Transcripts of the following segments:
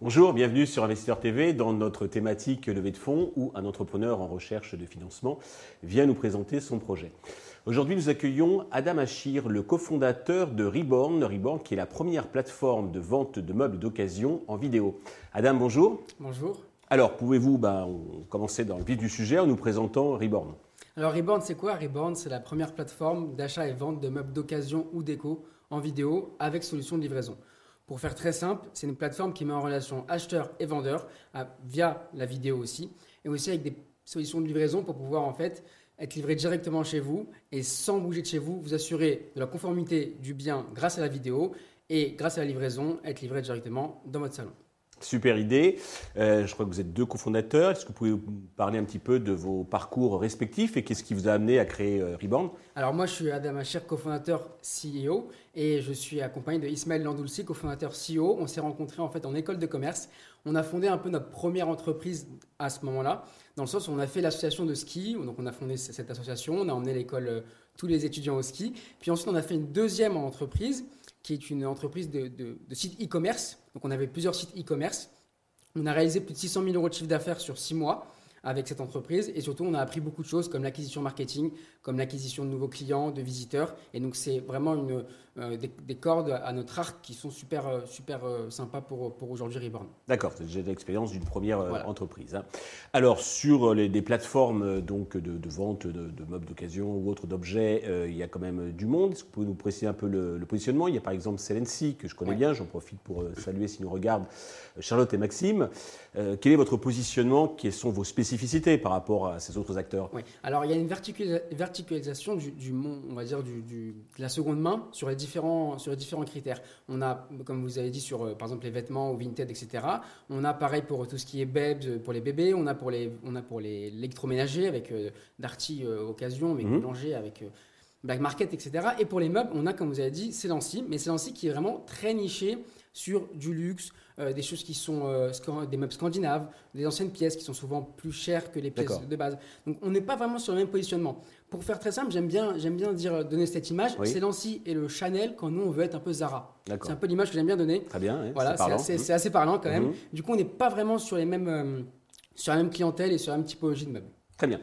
Bonjour, bienvenue sur Investisseur TV dans notre thématique levée de fonds où un entrepreneur en recherche de financement vient nous présenter son projet. Aujourd'hui, nous accueillons Adam Achir, le cofondateur de Reborn, Reborn qui est la première plateforme de vente de meubles d'occasion en vidéo. Adam, bonjour. Bonjour. Alors, pouvez-vous ben, commencer dans le vif du sujet en nous présentant Reborn? Alors, Reborn, c'est quoi? Reborn, c'est la première plateforme d'achat et vente de meubles d'occasion ou déco en vidéo avec solution de livraison. Pour faire très simple, c'est une plateforme qui met en relation acheteurs et vendeurs via la vidéo aussi, et aussi avec des solutions de livraison pour pouvoir en fait être livré directement chez vous et sans bouger de chez vous, vous assurer de la conformité du bien grâce à la vidéo et grâce à la livraison, être livré directement dans votre salon. Super idée. Euh, je crois que vous êtes deux cofondateurs. Est-ce que vous pouvez parler un petit peu de vos parcours respectifs et qu'est-ce qui vous a amené à créer euh, Alors moi, je suis Adam Achir, cofondateur CEO et je suis accompagné de Ismaël Landoulsi, cofondateur CEO. On s'est rencontrés en fait en école de commerce. On a fondé un peu notre première entreprise à ce moment-là, dans le sens où on a fait l'association de ski. Donc on a fondé cette association, on a emmené l'école euh, tous les étudiants au ski. Puis ensuite, on a fait une deuxième entreprise qui est une entreprise de, de, de site e-commerce. Donc on avait plusieurs sites e-commerce. On a réalisé plus de 600 000 euros de chiffre d'affaires sur six mois avec cette entreprise. Et surtout, on a appris beaucoup de choses comme l'acquisition marketing, comme l'acquisition de nouveaux clients, de visiteurs. Et donc, c'est vraiment une, euh, des, cordes à notre arc qui sont super, euh, super euh, sympas pour, pour aujourd'hui Reborn. D'accord, c'est déjà l'expérience d'une première entreprise. Hein. Alors, sur les, des plateformes donc, de, vente de, meubles d'occasion ou autres d'objets, il y a quand même du monde. Est-ce que vous pouvez nous préciser un peu le, positionnement? Il y a par exemple Celency, que je connais bien, j'en profite pour saluer s'ils nous regardent, Charlotte et Maxime. quel est votre positionnement? Quelles sont vos spécificités par rapport à ces autres acteurs? Oui, alors il y a une verticalisation du, du on va dire, du, de la seconde main sur les, différents, sur différents critères. On a, comme vous avez dit, sur euh, par exemple les vêtements ou Vinted, etc. On a pareil pour tout ce qui est Babes pour les bébés, on a pour les, on a pour les l'électroménager avec euh, Darty euh, Occasion, avec mmh. avec Black Market, etc. Et pour les meubles, on a, comme vous avez dit, Celancy, mais Celancy qui est vraiment très niché sur du luxe, euh, des choses qui sont euh, des meubles scandinaves, des anciennes pièces qui sont souvent plus chères que les pièces de base. Donc on n'est pas vraiment sur le même positionnement. Pour faire très simple, j'aime bien, j'aime bien dire, donner cette image. C'est Lancy et le Chanel quand nous on veut être un peu Zara. C'est un peu l'image que j'aime bien donner. Très bien. voilà, c'est assez, assez, parlant quand même. Mhm. Du coup, on n'est pas vraiment sur les mêmes, euh, sur la même clientèle et sur la même typologie de meubles. Très bien.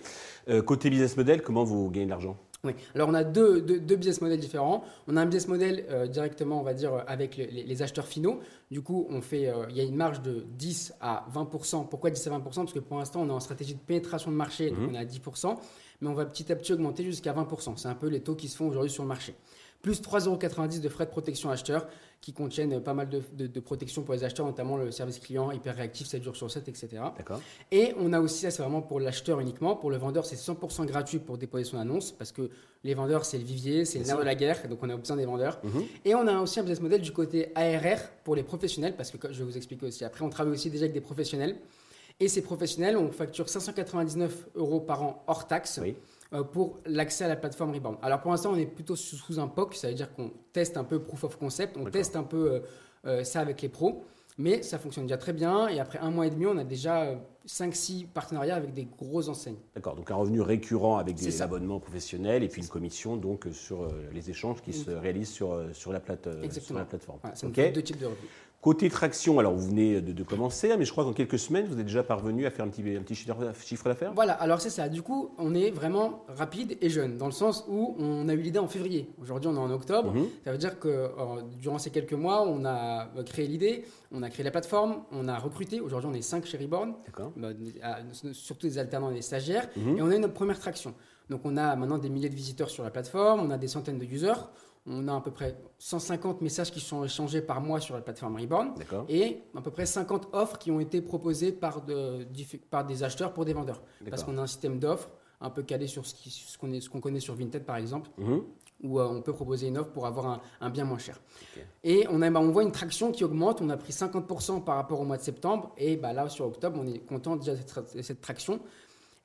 côté business model, comment vous gagnez de l'argent? Oui, alors on a deux, deux, business models différents. On a un business model euh, directement, on va dire, avec les, acheteurs finaux. Du coup, on fait, euh, il y a une marge de 10 à 20%. Pourquoi 10 à 20% Parce que pour l'instant, on est en stratégie de pénétration de marché, donc mhm. on est à 10%, mais on va petit à petit augmenter jusqu'à 20%. C'est un peu les taux qui se font aujourd'hui sur le marché plus 3,90 euros de frais de protection acheteur qui contiennent pas mal de, protection pour les acheteurs, notamment le service client hyper réactif 7 jours sur 7, etc. Et on a aussi, ça c'est vraiment pour l'acheteur uniquement, pour le vendeur c'est 100% gratuit pour déposer son annonce parce que les vendeurs c'est le vivier, c'est le nerf de la guerre, donc on a besoin des vendeurs. Mhm. Et on a aussi un business model du côté ARR pour les professionnels parce que je vais vous expliquer aussi. Après on travaille aussi déjà avec des professionnels. Et ces professionnels, on facture 599 euros par an hors taxe. Oui. Euh, pour l'accès à la plateforme Rebound. Alors pour l'instant, on est plutôt sous un POC, ça veut dire qu'on teste un peu proof of concept, on teste un peu euh, euh, ça avec les pros, mais ça fonctionne déjà très bien. Et après un mois et demi, on a déjà 5-6 partenariats avec des grosses enseignes. D'accord, donc un revenu récurrent avec des abonnements professionnels et puis une commission donc sur les échanges qui se réalisent sur, sur, la, plate, sur la plateforme. c'est deux types de revenus. Côté traction, alors vous venez de, commencer, mais je crois qu'en quelques semaines, vous êtes déjà parvenu à faire un petit, un petit chiffre d'affaires Voilà, alors c'est ça. Du coup, on est vraiment rapide et jeune, dans le sens où on a eu l'idée en février. Aujourd'hui, on est en octobre. Mhm. Ça veut dire que euh, durant ces quelques mois, on a euh, créé l'idée, on a créé la plateforme, on a recruté. Aujourd'hui, on est 5 chez Reborn, bah, surtout des alternants et des stagiaires, mhm. et on a eu notre première traction. Donc on a maintenant des milliers de visiteurs sur la plateforme, on a des centaines de users. On a à peu près 150 messages qui sont échangés par mois sur la plateforme Reborn. Et à peu près 50 offres qui ont été proposées par, par des acheteurs pour des vendeurs. Parce qu'on a un système d'offres un peu calé sur ce qu'on connaît sur Vinted par exemple, mhm. où euh, on peut proposer une offre pour avoir un, bien moins cher. Et on, a, bah, on voit une traction qui augmente, on a pris 50% par rapport au mois de septembre. Et bah, là sur octobre on est content déjà de cette traction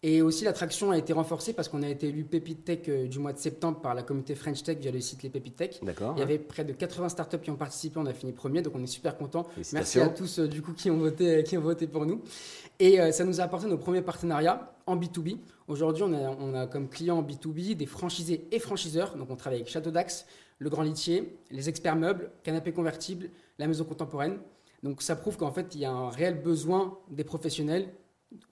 et aussi, l'attraction a été renforcée parce qu'on a été élu Pépite Tech euh, du mois de septembre par la communauté French Tech via le site Les Pépites Tech. Il y avait près de 80 startups qui ont participé, on a fini premier, donc on est super content. Merci à tous euh, du coup qui ont voté, qui ont voté pour nous. Et euh, ça nous a apporté nos premiers partenariats en B2B. Aujourd'hui, on a, on a comme clients en B2B des franchisés et franchiseurs. Donc, on travaille avec Château d'Axe, Le Grand Litier, les experts meubles, Canapé Convertible, la Maison Contemporaine. Donc, ça prouve qu'en fait, il y a un réel besoin des professionnels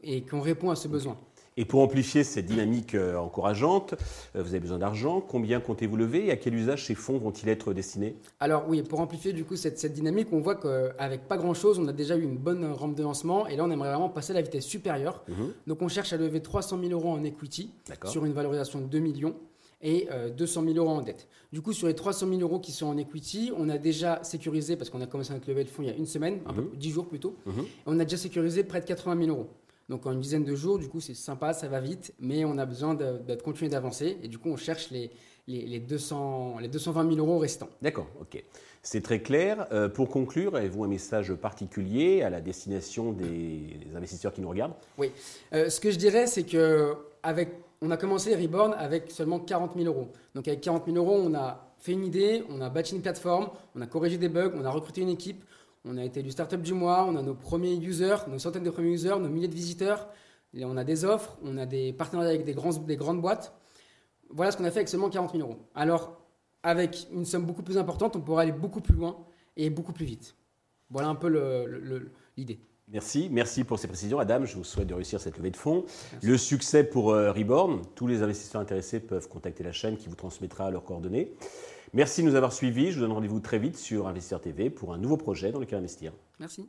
et qu'on répond à ce besoin. Et pour amplifier cette dynamique euh, encourageante, euh, vous avez besoin d'argent. Combien comptez-vous lever et à quel usage ces fonds vont-ils être destinés? Alors oui, pour amplifier du coup cette, dynamique, on voit qu'avec pas grand-chose, on a déjà eu une bonne rampe de lancement et là on aimerait vraiment passer à la vitesse supérieure. Mhm. Donc on cherche à lever 300 000 euros en equity sur une valorisation de 2 millions et 200 euh, 000 euros en dette. Du coup, sur les 300 000 euros qui sont en equity, on a déjà sécurisé, parce qu'on a commencé notre levée de fonds il y a une semaine, un peu, 10 mhm. jours plutôt, mhm. on a déjà sécurisé près de 80 000 euros. Donc en une dizaine de jours, du coup, c'est sympa, ça va vite, mais on a besoin de, continuer d'avancer. Et du coup, on cherche les, les, 200, les 220 000 euros restants. D'accord, ok. C'est très clair. Euh, pour conclure, avez-vous un message particulier à la destination des, investisseurs qui nous regardent? Oui. Euh, ce que je dirais, c'est que avec, on a commencé Reborn avec seulement 40 000 euros. Donc avec 40 000 euros, on a fait une idée, on a bâti une plateforme, on a corrigé des bugs, on a recruté une équipe, on a été du startup du mois, on a nos premiers users, nos centaines de premiers users, nos milliers de visiteurs. On a des offres, on a des partenariats avec des, des grandes boîtes. Voilà ce qu'on a fait avec seulement 40 000 euros. Alors, avec une somme beaucoup plus importante, on pourrait aller beaucoup plus loin et beaucoup plus vite. Voilà un peu l'idée. Merci, merci pour ces précisions. Adam, je vous souhaite de réussir cette levée de fonds. Le succès pour euh, Reborn. Tous les investisseurs intéressés peuvent contacter la chaîne qui vous transmettra leurs coordonnées. Merci de nous avoir suivis. Je vous donne rendez-vous très vite sur Investisseur TV pour un nouveau projet dans lequel investir. Merci.